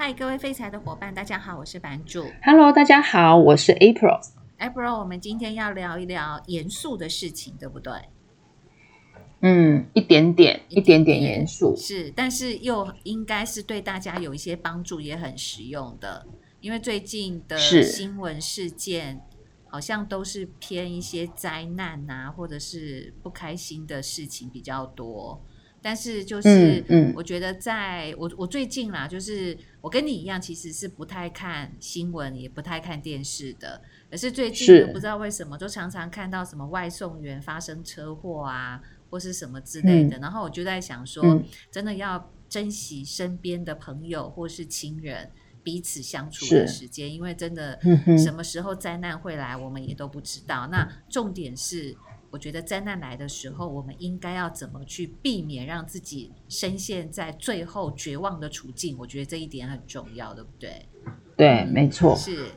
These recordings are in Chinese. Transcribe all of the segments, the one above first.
嗨，各位废柴的伙伴，大家好，我是版主。Hello，大家好，我是 April。April，我们今天要聊一聊严肃的事情，对不对？嗯，一点点，一点点严肃。是，但是又应该是对大家有一些帮助，也很实用的。因为最近的新闻事件，好像都是偏一些灾难啊，或者是不开心的事情比较多。但是就是，我觉得在我我最近啦，就是我跟你一样，其实是不太看新闻，也不太看电视的。可是最近不知道为什么，就常常看到什么外送员发生车祸啊，或是什么之类的。然后我就在想说，真的要珍惜身边的朋友或是亲人彼此相处的时间，因为真的什么时候灾难会来，我们也都不知道。那重点是。我觉得灾难来的时候，我们应该要怎么去避免让自己深陷在最后绝望的处境？我觉得这一点很重要，对不对？对，嗯、没错。是，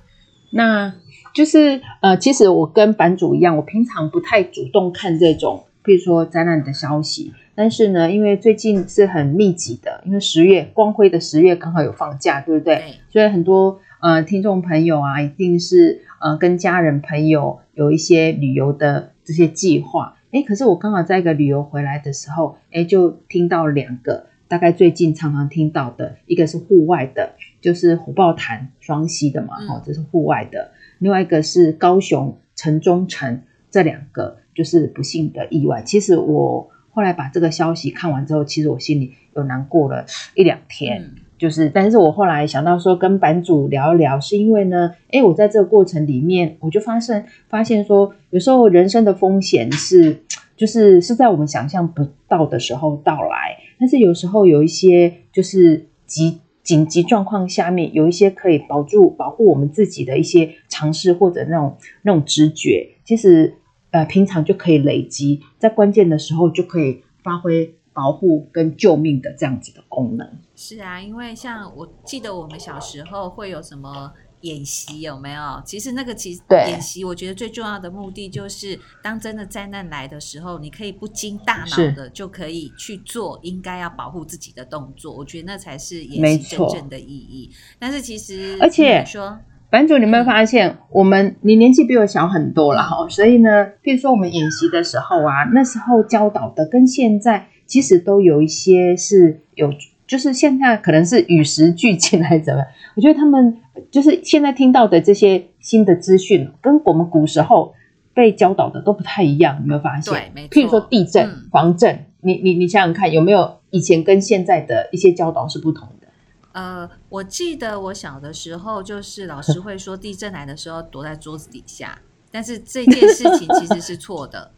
那就是呃，其实我跟版主一样，我平常不太主动看这种，比如说灾难的消息。但是呢，因为最近是很密集的，因为十月光辉的十月刚好有放假，对不对？对。所以很多呃听众朋友啊，一定是呃跟家人朋友有一些旅游的。这些计划，哎，可是我刚好在一个旅游回来的时候，哎，就听到两个，大概最近常常听到的，一个是户外的，就是虎豹潭双溪的嘛，哦，这是户外的；另外一个是高雄城中城，这两个就是不幸的意外。其实我后来把这个消息看完之后，其实我心里有难过了一两天。嗯就是，但是我后来想到说跟版主聊一聊，是因为呢，诶，我在这个过程里面，我就发现发现说，有时候人生的风险是，就是是在我们想象不到的时候到来，但是有时候有一些就是急紧急状况下面，有一些可以保住保护我们自己的一些尝试或者那种那种直觉，其实呃平常就可以累积，在关键的时候就可以发挥。保护跟救命的这样子的功能。是啊，因为像我记得我们小时候会有什么演习，有没有？其实那个其实演习，我觉得最重要的目的就是，当真的灾难来的时候，你可以不经大脑的就可以去做应该要保护自己的动作。我觉得那才是演习真正的意义。但是其实，而且说，版主，你有没有发现，我们你年纪比我小很多了哈，所以呢，比如说我们演习的时候啊，那时候教导的跟现在。其实都有一些是有，就是现在可能是与时俱进还是怎么样？我觉得他们就是现在听到的这些新的资讯，跟我们古时候被教导的都不太一样。有没有发现？对，没错。譬如说地震、嗯、防震，你你你想想看，有没有以前跟现在的一些教导是不同的？呃，我记得我小的时候，就是老师会说地震来的时候躲在桌子底下，但是这件事情其实是错的。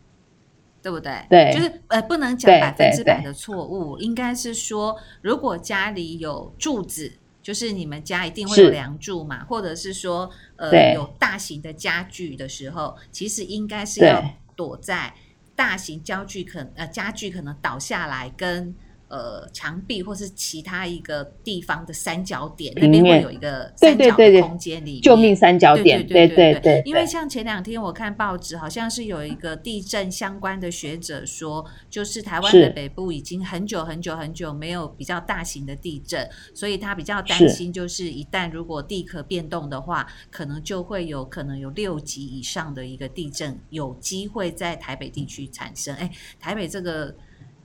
对不对？对，就是呃，不能讲百分之百的错误，应该是说，如果家里有柱子，就是你们家一定会有梁柱嘛，或者是说，呃，有大型的家具的时候，其实应该是要躲在大型家具可呃家具可能倒下来跟。呃，墙壁或是其他一个地方的三角点，那边会有一个三角的空间里面，救命三角点，对对对，对，对，对，对，因为像前两天我看报纸，好像是有一个地震相关的学者说，就是台湾的北部已经很久很久很久没有比较大型的地震，所以他比较担心，就是一旦如果地壳变动的话，可能就会有可能有六级以上的一个地震有机会在台北地区产生。哎，台北这个。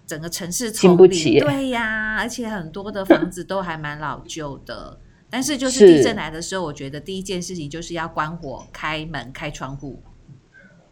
整个城市丛林，对呀，而且很多的房子都还蛮老旧的。但是就是地震来的时候，我觉得第一件事情就是要关火、开门、开窗户。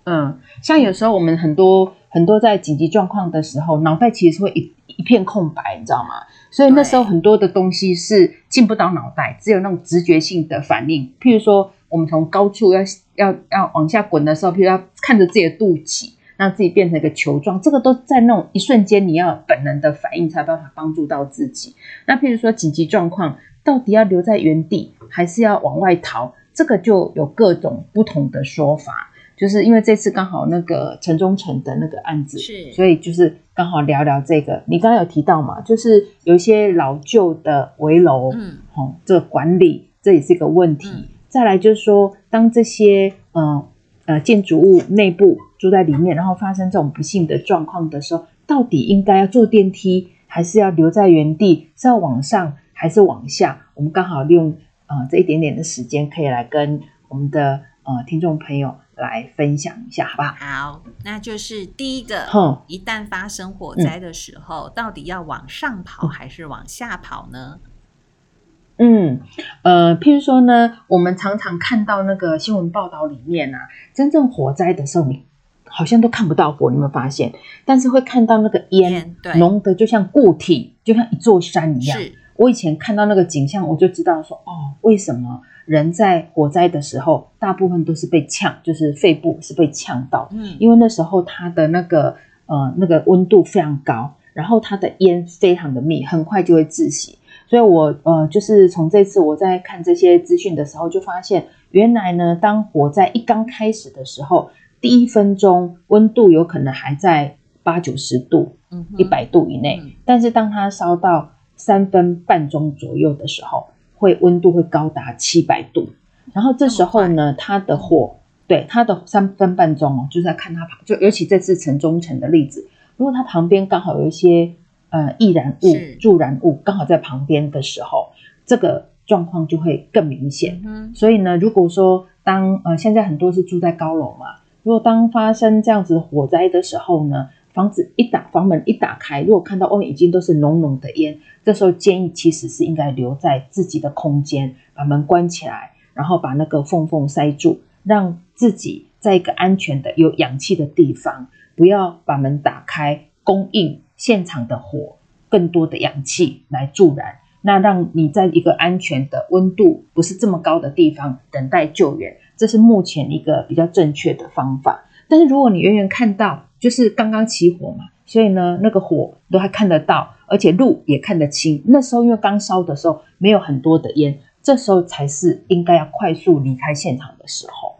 嗯，像有时候我们很多很多在紧急状况的时候，脑袋其实会一一片空白，你知道吗？所以那时候很多的东西是进不到脑袋，只有那种直觉性的反应。譬如说，我们从高处要要要往下滚的时候，譬如要看着自己的肚脐。让自己变成一个球状，这个都在那种一瞬间，你要本能的反应才有办法帮助到自己。那譬如说紧急状况，到底要留在原地，还是要往外逃？这个就有各种不同的说法。就是因为这次刚好那个城中城的那个案子，是，所以就是刚好聊聊这个。你刚刚有提到嘛，就是有一些老旧的围楼，嗯，哦，这个管理这也是一个问题。嗯、再来就是说，当这些嗯。呃，建筑物内部住在里面，然后发生这种不幸的状况的时候，到底应该要坐电梯，还是要留在原地？是要往上，还是往下？我们刚好利用呃这一点点的时间，可以来跟我们的呃听众朋友来分享一下，好不好？好，那就是第一个，哼一旦发生火灾的时候，嗯、到底要往上跑还是往下跑呢？嗯，呃，譬如说呢，我们常常看到那个新闻报道里面啊，真正火灾的时候，你好像都看不到火，你有没有发现？但是会看到那个烟，对，浓的就像固体，就像一座山一样。是我以前看到那个景象，我就知道说，哦，为什么人在火灾的时候，大部分都是被呛，就是肺部是被呛到，嗯，因为那时候它的那个呃那个温度非常高，然后它的烟非常的密，很快就会窒息。所以我呃，就是从这次我在看这些资讯的时候，就发现原来呢，当火灾一刚开始的时候，第一分钟温度有可能还在八九十度，嗯，一百度以内，嗯，但是当它烧到三分半钟左右的时候，会温度会高达七百度，然后这时候呢，它的火，对，它的三分半钟哦，就是在看它旁，就尤其这次城中城的例子，如果它旁边刚好有一些。呃，易燃物、助燃物刚好在旁边的时候，这个状况就会更明显。嗯，所以呢，如果说当呃现在很多是住在高楼嘛，如果当发生这样子火灾的时候呢，房子一打，房门一打开，如果看到外面已经都是浓浓的烟，这时候建议其实是应该留在自己的空间，把门关起来，然后把那个缝缝塞住，让自己在一个安全的有氧气的地方，不要把门打开，供应。现场的火，更多的氧气来助燃，那让你在一个安全的温度不是这么高的地方等待救援，这是目前一个比较正确的方法。但是如果你远远看到，就是刚刚起火嘛，所以呢，那个火都还看得到，而且路也看得清。那时候因为刚烧的时候没有很多的烟，这时候才是应该要快速离开现场的时候。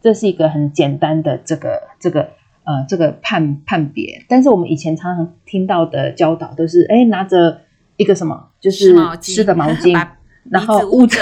这是一个很简单的这个这个。呃，这个判判别，但是我们以前常常听到的教导都是，哎，拿着一个什么，就是湿的毛巾，然后捂着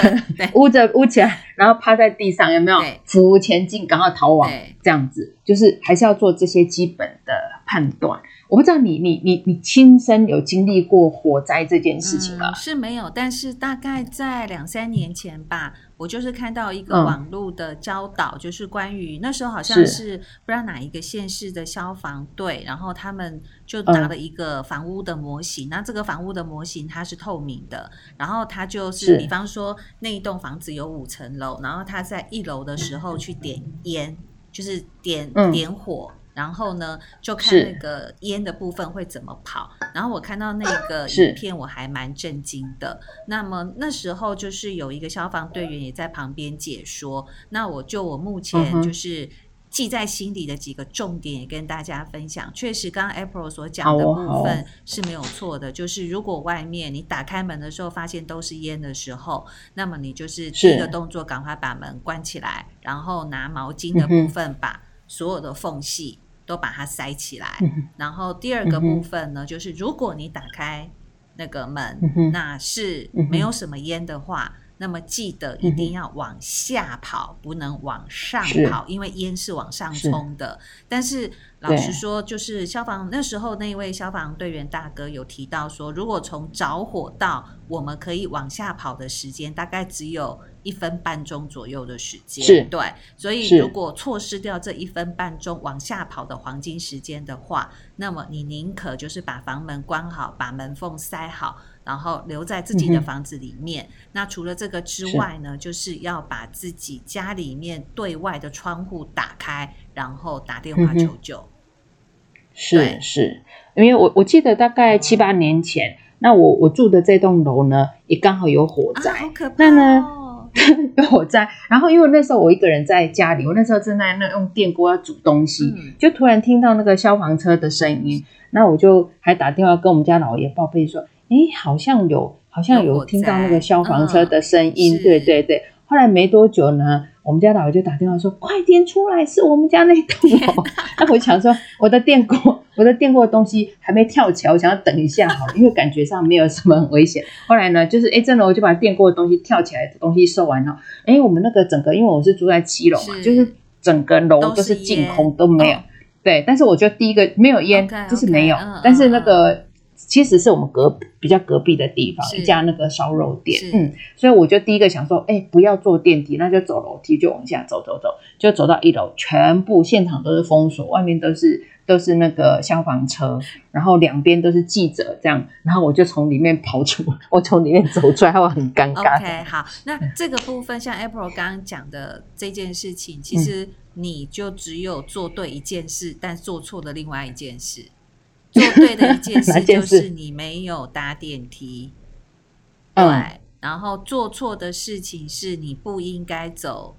捂着捂起来，然后趴在地上，有没有？扶前进，赶快逃亡，这样子，就是还是要做这些基本的判断。我不知道你你你你亲身有经历过火灾这件事情吗？嗯，是没有，但是大概在两三年前吧，我就是看到一个网络的教导，嗯、就是关于那时候好像是，不知道哪一个县市的消防队，然后他们就拿了一个房屋的模型，嗯、那这个房屋的模型它是透明的，然后它就是，是比方说那一栋房子有五层楼，然后他在一楼的时候去点烟，就是点、嗯、点火。然后呢，就看那个烟的部分会怎么跑。然后我看到那个影片，我还蛮震惊的。那么那时候就是有一个消防队员也在旁边解说。那我就我目前就是记在心里的几个重点也跟大家分享。确实，刚刚 April 所讲的部分是没有错的。就是如果外面你打开门的时候发现都是烟的时候，那么你就是第一个动作赶快把门关起来，然后拿毛巾的部分把所有的缝隙。都把它塞起来，然后第二个部分呢，就是如果你打开那个门，那是没有什么烟的话，那么记得一定要往下跑，不能往上跑，因为烟是往上冲的。但是老实说，就是消防那时候那位消防队员大哥有提到说，如果从着火到我们可以往下跑的时间，大概只有。一分半钟左右的时间，是对，所以如果错失掉这一分半钟往下跑的黄金时间的话，那么你宁可就是把房门关好，把门缝塞好，然后留在自己的房子里面。嗯、那除了这个之外呢，就是要把自己家里面对外的窗户打开，然后打电话求救。嗯、是是，因为我我记得大概七八年前，那我我住的这栋楼呢，也刚好有火灾，啊、好可。怕、哦、那呢？有火灾，然后因为那时候我一个人在家里，我那时候正在那用电锅要煮东西，嗯、就突然听到那个消防车的声音，那我就还打电话跟我们家老爷报备说，哎，好像有，好像有听到那个消防车的声音，嗯、对对对。后来没多久呢，我们家老爷就打电话说：“快点出来，是我们家那栋楼。”那我想说，我的电锅，我的电锅的东西还没跳起来，我想要等一下好了，因为感觉上没有什么很危险。后来呢，就是哎，真的我就把电锅的东西跳起来的东西收完了。哎，我们那个整个，因为我是住在七楼嘛，是就是整个楼都是净空，都没有。哦、对，但是我觉得第一个没有烟，okay, 就是没有。Okay, 但是那个。嗯其实是我们隔比较隔壁的地方一家那个烧肉店，嗯，所以我就第一个想说，哎，不要坐电梯，那就走楼梯，就往下走走走，就走到一楼，全部现场都是封锁，外面都是都是那个消防车，然后两边都是记者这样，然后我就从里面跑出，我从里面走出来，我很尴尬。OK，好，那这个部分像 April 刚刚讲的这件事情，其实你就只有做对一件事，嗯、但做错了另外一件事。做对的一件事 就是你没有搭电梯，对。然后做错的事情是你不应该走，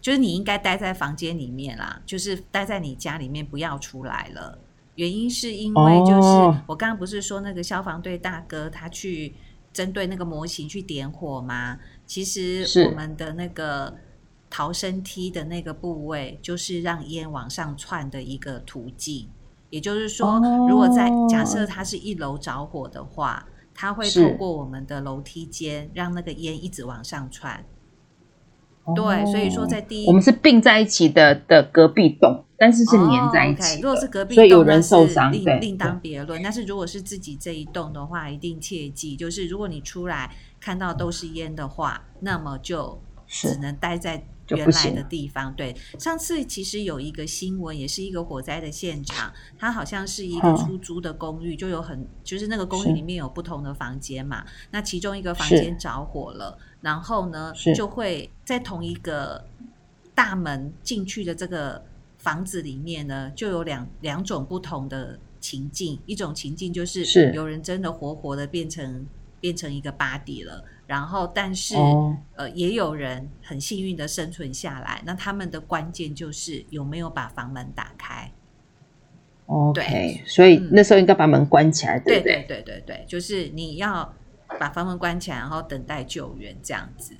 就是你应该待在房间里面啦，就是待在你家里面不要出来了。原因是因为就是我刚刚不是说那个消防队大哥他去针对那个模型去点火吗？其实我们的那个逃生梯的那个部位就是让烟往上窜的一个途径。也就是说，如果在假设它是一楼着火的话，它会透过我们的楼梯间，让那个烟一直往上窜。对，所以说在第一，我们是并在一起的的隔壁栋，但是是连在一起。如果是隔壁栋，所以有人受伤，另另当别论。但是如果是自己这一栋的话，一定切记，就是如果你出来看到都是烟的话，那么就只能待在。原来的地方，对，上次其实有一个新闻，也是一个火灾的现场，它好像是一个出租的公寓，就有很，就是那个公寓里面有不同的房间嘛，那其中一个房间着火了，然后呢，就会在同一个大门进去的这个房子里面呢，就有两两种不同的情境，一种情境就是有人真的活活的变成变成一个 body 了。然后，但是、哦、呃，也有人很幸运的生存下来。那他们的关键就是有没有把房门打开。OK，对，所以那时候应该把门关起来，嗯、对不对？对对对对，就是你要把房门关起来，然后等待救援这样子。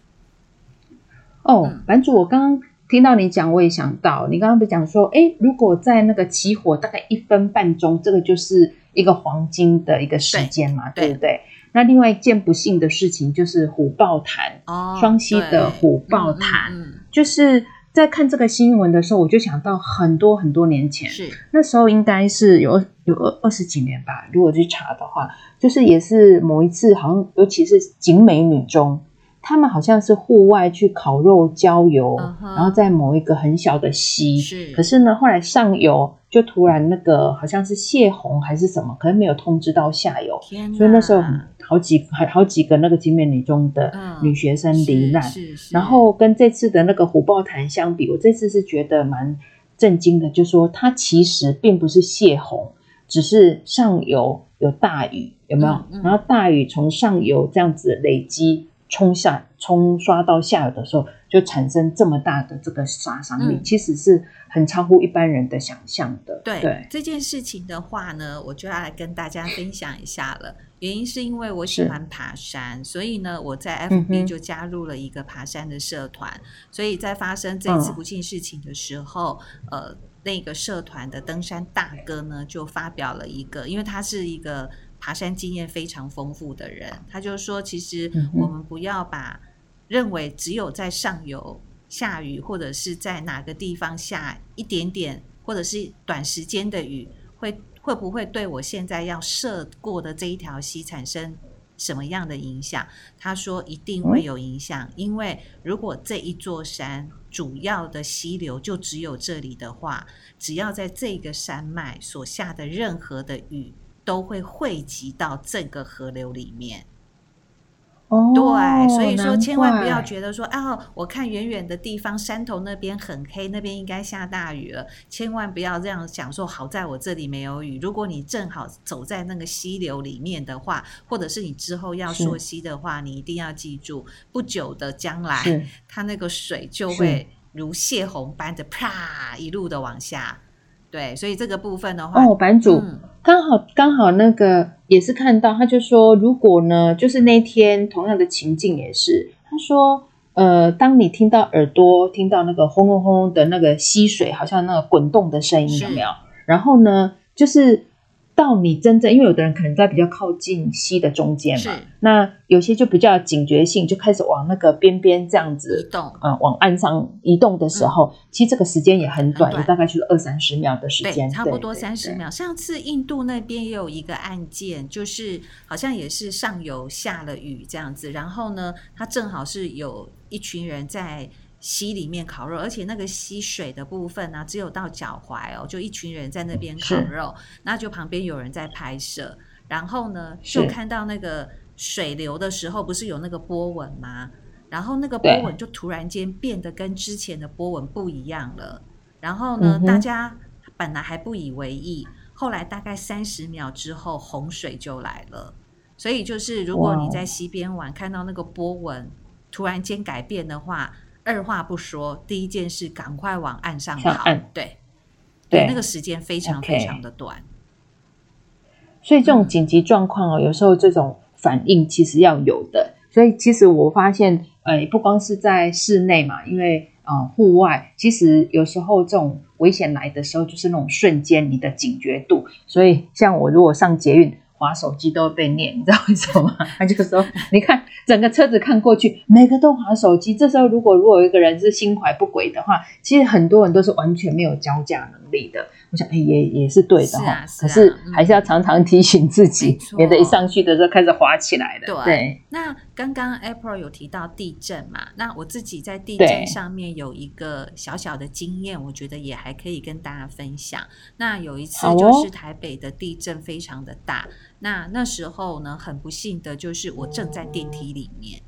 哦，版主，我刚刚听到你讲，我也想到，你刚刚不是讲说，哎，如果在那个起火大概一分半钟，这个就是一个黄金的一个时间嘛，对，对不对？那另外一件不幸的事情就是虎豹潭，哦，双溪的虎豹潭，嗯嗯嗯，就是在看这个新闻的时候，我就想到很多很多年前，是那时候应该是有有二二十几年吧，如果去查的话，就是也是某一次，好像尤其是景美女中。他们好像是户外去烤肉郊游，uh -huh. 然后在某一个很小的溪，是。可是呢，后来上游就突然那个好像是泄洪还是什么，可能没有通知到下游，所以那时候好几好好几个那个景美女中的女学生罹难。Uh. 然后跟这次的那个虎豹潭相比，我这次是觉得蛮震惊的，就是说它其实并不是泄洪，只是上游有大雨，有没有？Uh. 然后大雨从上游这样子累积。冲下冲刷到下游的时候，就产生这么大的这个杀伤力，嗯，其实是很超乎一般人的想象的。对，对这件事情的话呢，我就要来跟大家分享一下了。原因是因为我喜欢爬山，所以呢，我在 FB 就加入了一个爬山的社团。嗯、所以在发生这次不幸事情的时候，嗯、呃，那个社团的登山大哥呢，就发表了一个，因为他是一个。爬山经验非常丰富的人，他就说：“其实我们不要把认为只有在上游下雨，或者是在哪个地方下一点点，或者是短时间的雨，会会不会对我现在要涉过的这一条溪产生什么样的影响？”他说：“一定会有影响，因为如果这一座山主要的溪流就只有这里的话，只要在这个山脉所下的任何的雨。”都会汇集到这个河流里面。哦，对，所以说千万不要觉得说啊，我看远远的地方山头那边很黑，那边应该下大雨了。千万不要这样想说，好在我这里没有雨。如果你正好走在那个溪流里面的话，或者是你之后要溯溪的话，你一定要记住，不久的将来，它那个水就会如泄洪般的啪一路的往下。对，所以这个部分的话，哦，版主。嗯刚好刚好那个也是看到，他就说，如果呢，就是那天同样的情境也是，他说，呃，当你听到耳朵听到那个轰隆轰隆的那个溪水，好像那个滚动的声音有没有？然后呢，就是到你真正，因为有的人可能在比较靠近溪的中间嘛，那有些就比较警觉性，就开始往那个边边这样子移动，往岸上移动的时候，嗯、其实这个时间也很短，很短。大概就是二三十秒的时间，差不多三十秒。上次印度那边也有一个案件，就是好像也是上游下了雨这样子，然后呢，它正好是有一群人在。溪里面烤肉，而且那个溪水的部分呢、啊，只有到脚踝哦，就一群人在那边烤肉，那就旁边有人在拍摄，然后呢，就看到那个水流的时候，不是有那个波纹吗？然后那个波纹就突然间变得跟之前的波纹不一样了，然后呢，大家本来还不以为意，后来大概三十秒之后，洪水就来了。所以就是如果你在溪边玩，看到那个波纹突然间改变的话。二话不说，第一件事赶快往岸上跑。对对，对，那个时间非常非常的短。所以这种紧急状况哦，有时候这种反应其实要有的。所以其实我发现，呃，不光是在室内嘛，因为呃，户外其实有时候这种危险来的时候，就是那种瞬间你的警觉度。所以像我如果上捷运。滑手机都会被念，你知道为什么吗？他就说：“你看整个车子看过去，每个都滑手机。这时候如果如果有一个人是心怀不轨的话，其实很多人都是完全没有交驾能力的。我想，哎，也也是对的哈。是啊啊，可是还是要常常提醒自己，免得一上去的时候开始滑起来了。对，对，那刚刚 April 有提到地震嘛？那我自己在地震上面有一个小小的经验，我觉得也还可以跟大家分享。那有一次就是台北的地震非常的大。那那时候呢，很不幸的就是我正在电梯里面，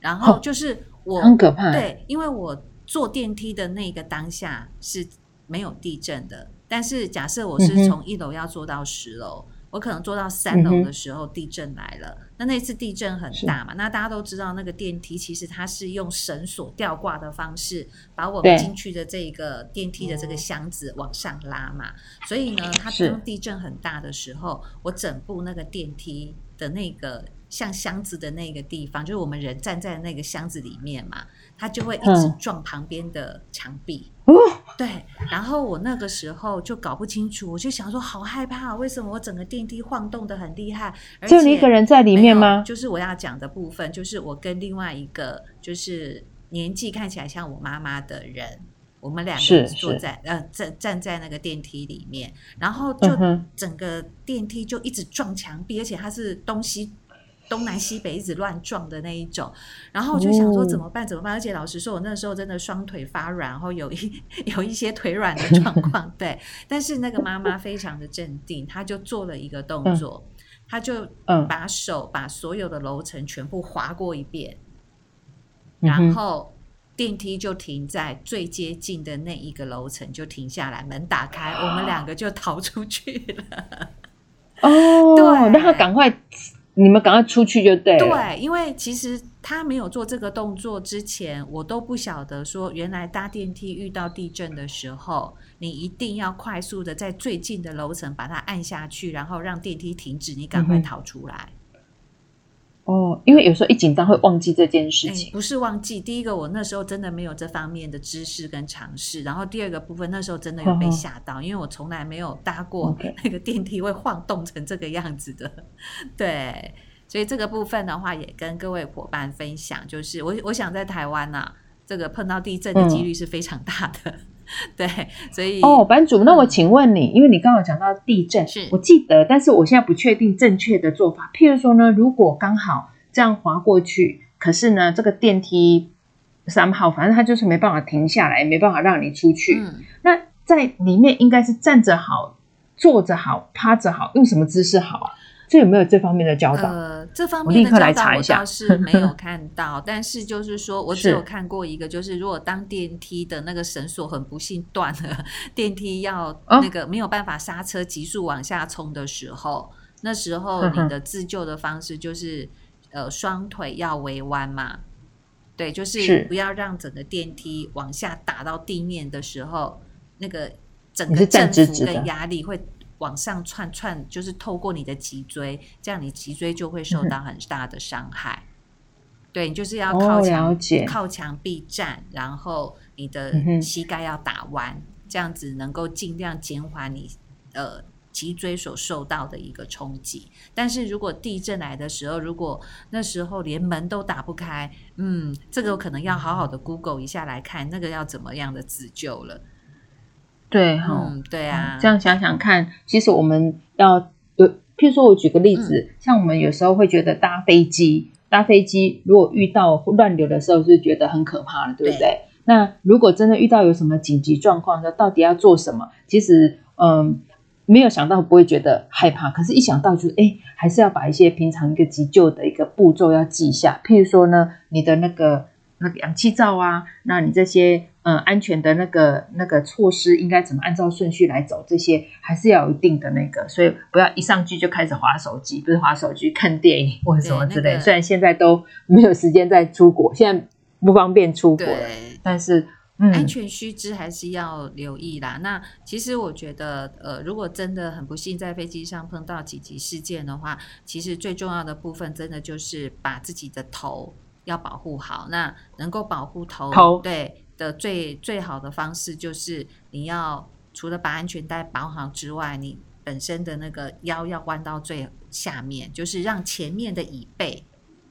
然后就是我很可怕。对，因为我坐电梯的那个当下是没有地震的，但是假设我是从一楼要坐到十楼。嗯我可能坐到三楼的时候，地震来了。嗯、那那次地震很大嘛？那大家都知道，那个电梯其实它是用绳索吊挂的方式，把我们进去的这个电梯的这个箱子往上拉嘛。所以呢，它当地震很大的时候，我整部那个电梯的那个像箱子的那个地方，就是我们人站在那个箱子里面嘛，它就会一直撞旁边的墙壁。嗯对，然后我那个时候就搞不清楚，我就想说好害怕，为什么我整个电梯晃动的很厉害？而且就你一个人在里面吗？就是我要讲的部分，就是我跟另外一个就是年纪看起来像我妈妈的人，我们两个人坐在呃站站在那个电梯里面，然后就整个电梯就一直撞墙壁，而且它是东西。东南西北一直乱撞的那一种，然后我就想说怎么办？怎么办？而且老实说，我那时候真的双腿发软，然后有一 有一些腿软的状况。对，但是那个妈妈非常的镇定，她就做了一个动作，她就把手把所有的楼层全部划过一遍，然后电梯就停在最接近的那一个楼层，就停下来，门打开，我们两个就逃出去了。哦，对，让他赶快。你们赶快出去就对了。对，因为其实他没有做这个动作之前，我都不晓得说，原来搭电梯遇到地震的时候，你一定要快速的在最近的楼层把它按下去，然后让电梯停止，你赶快逃出来。嗯、哦，因为有时候一紧张会忘记这件事情。不是忘记，第一个我那时候真的没有这方面的知识跟尝试，然后第二个部分那时候真的有被吓到，哦、因为我从来没有搭过 那个电梯会晃动成这个样子的。对，所以这个部分的话，也跟各位伙伴分享，就是我我想在台湾呐、啊，这个碰到地震的几率是非常大的。嗯、对，所以哦，版主，那我请问你，嗯、因为你刚好讲到地震，是我记得，但是我现在不确定正确的做法。譬如说呢，如果刚好这样滑过去，可是呢，这个电梯三号，反正它就是没办法停下来，没办法让你出去。嗯、那在里面应该是站着好，坐着好，趴着好，用什么姿势好啊？这有没有这方面的教导？呃，这方面的教导我倒是没有 看到，但是就是说我只有看过一个，就是如果当电梯的那个绳索很不幸断了，电梯要那个没有办法刹车，急速往下冲的时候，哦、那时候你的自救的方式就是呃双腿要围弯嘛，对，就是不要让整个电梯往下打到地面的时候，那个整个振幅跟压力会。往上窜窜，就是透过你的脊椎，这样你脊椎就会受到很大的伤害。嗯、对，你就是要靠墙、哦、靠墙壁站，然后你的膝盖要打弯，嗯、这样子能够尽量减缓你呃脊椎所受到的一个冲击。但是如果地震来的时候，如果那时候连门都打不开，嗯，这个可能要好好的 Google 一下来看，那个要怎么样的自救了。对，嗯，对啊，这样想想看，其实我们要有，譬如说我举个例子，嗯，像我们有时候会觉得搭飞机，搭飞机如果遇到乱流的时候，是觉得很可怕的，对不对？对，那如果真的遇到有什么紧急状况，那到底要做什么？其实，嗯，没有想到不会觉得害怕，可是一想到就是，哎，还是要把一些平常一个急救的一个步骤要记下。譬如说呢，你的那个那个氧气罩啊，那你这些。嗯，安全的那个那个措施应该怎么按照顺序来走？这些还是要有一定的那个，所以不要一上去就开始滑手机，不是滑手机看电影或者什么之类。那个、虽然现在都没有时间再出国，现在不方便出国，但是、安全须知还是要留意啦。那其实我觉得，呃，如果真的很不幸在飞机上碰到紧急事件的话，其实最重要的部分真的就是把自己的头要保护好。那能够保护头，头对。的最最好的方式就是你要除了把安全带绑好之外，你本身的那个腰要弯到最下面，就是让前面的椅背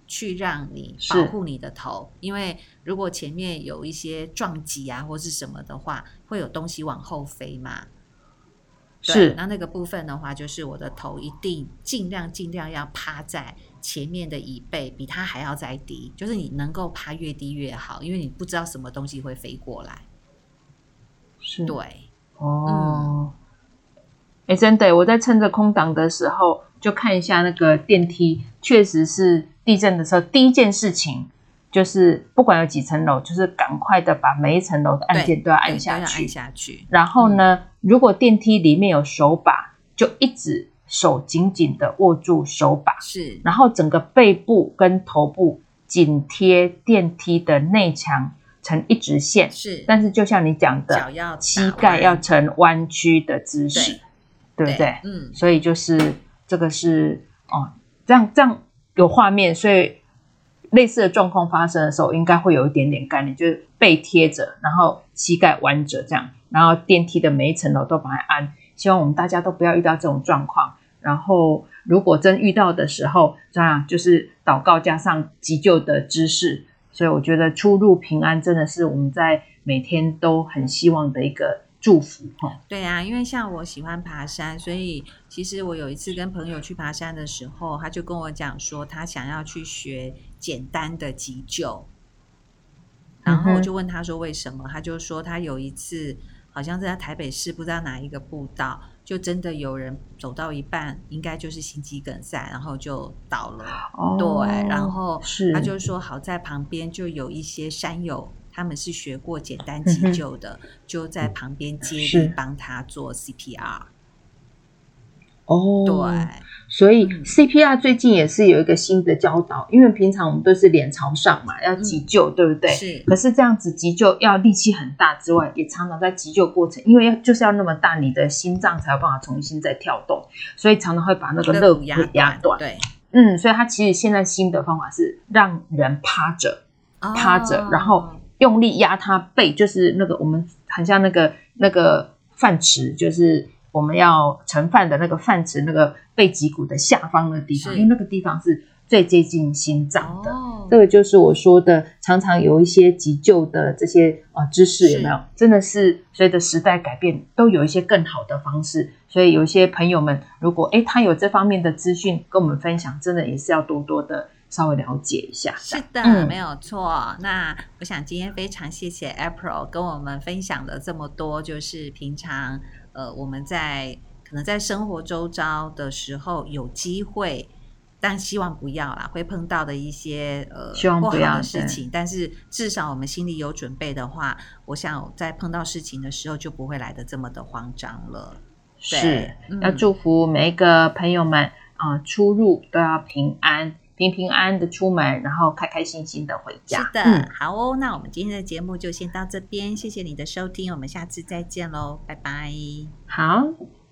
去让你保护你的头，因为如果前面有一些撞击啊或是什么的话，会有东西往后飞嘛。是，那那个部分的话，就是我的头一定尽量尽量要趴在。前面的椅背比它还要再低，就是你能够趴越低越好，因为你不知道什么东西会飞过来。是，对，哦，哎、嗯，欸，真的，我在趁着空档的时候就看一下那个电梯，确实是地震的时候第一件事情就是不管有几层楼，就是赶快的把每一层楼的按键都要按下去，按下去。然后呢，嗯、如果电梯里面有手把，就一直。手紧紧的握住手把，是，然后整个背部跟头部紧贴电梯的内墙成一直线，是。但是就像你讲的，膝盖要呈弯曲的姿势，对，对不对？嗯。所以就是这个是哦，这样这样有画面，所以类似的状况发生的时候，应该会有一点点概念，就是背贴着，然后膝盖弯着这样，然后电梯的每一层楼都把它按。希望我们大家都不要遇到这种状况。然后，如果真遇到的时候，这样就是祷告加上急救的知识。所以，我觉得出入平安真的是我们在每天都很希望的一个祝福。哈，对啊，因为像我喜欢爬山，所以其实我有一次跟朋友去爬山的时候，他就跟我讲说，他想要去学简单的急救。然后我就问他说为什么？他就说他有一次。好像在台北市不知道哪一个步道，就真的有人走到一半，应该就是心肌梗塞，然后就倒了。哦、对，然后他就说好在旁边就有一些山友，他们是学过简单急救的，嗯、就在旁边接力帮他做 CPR。哦，对。所以 CPR 最近也是有一个新的教导，因为平常我们都是脸朝上嘛，要急救，嗯、对不对？是。可是这样子急救要力气很大之外，也常常在急救过程，因为就是要那么大，你的心脏才有办法重新再跳动，所以常常会把那个肋骨压压断。对，嗯，所以他其实现在新的方法是让人趴着，趴着，哦、然后用力压他背，就是那个我们很像那个那个饭匙，就是。我们要盛饭的那个饭匙，那个背脊骨的下方的地方，因为那个地方是最接近心脏的。哦、这个就是我说的，常常有一些急救的这些啊知识有没有？真的是随着时代改变，都有一些更好的方式。所以有一些朋友们，如果诶他有这方面的资讯跟我们分享，真的也是要多多的稍微了解一下。是的，嗯、没有错。那我想今天非常谢谢 April 跟我们分享了这么多，就是平常。呃，我们在可能在生活周遭的时候有机会，但希望不要啦，会碰到的一些呃不好的事情。但是至少我们心里有准备的话，我想在碰到事情的时候就不会来的这么的慌张了。是，嗯、要祝福每一个朋友们啊、呃，出入都要平安。平平安安的出门，然后开开心心的回家。是的，嗯、好哦，那我们今天的节目就先到这边，谢谢你的收听，我们下次再见喽，拜拜。好。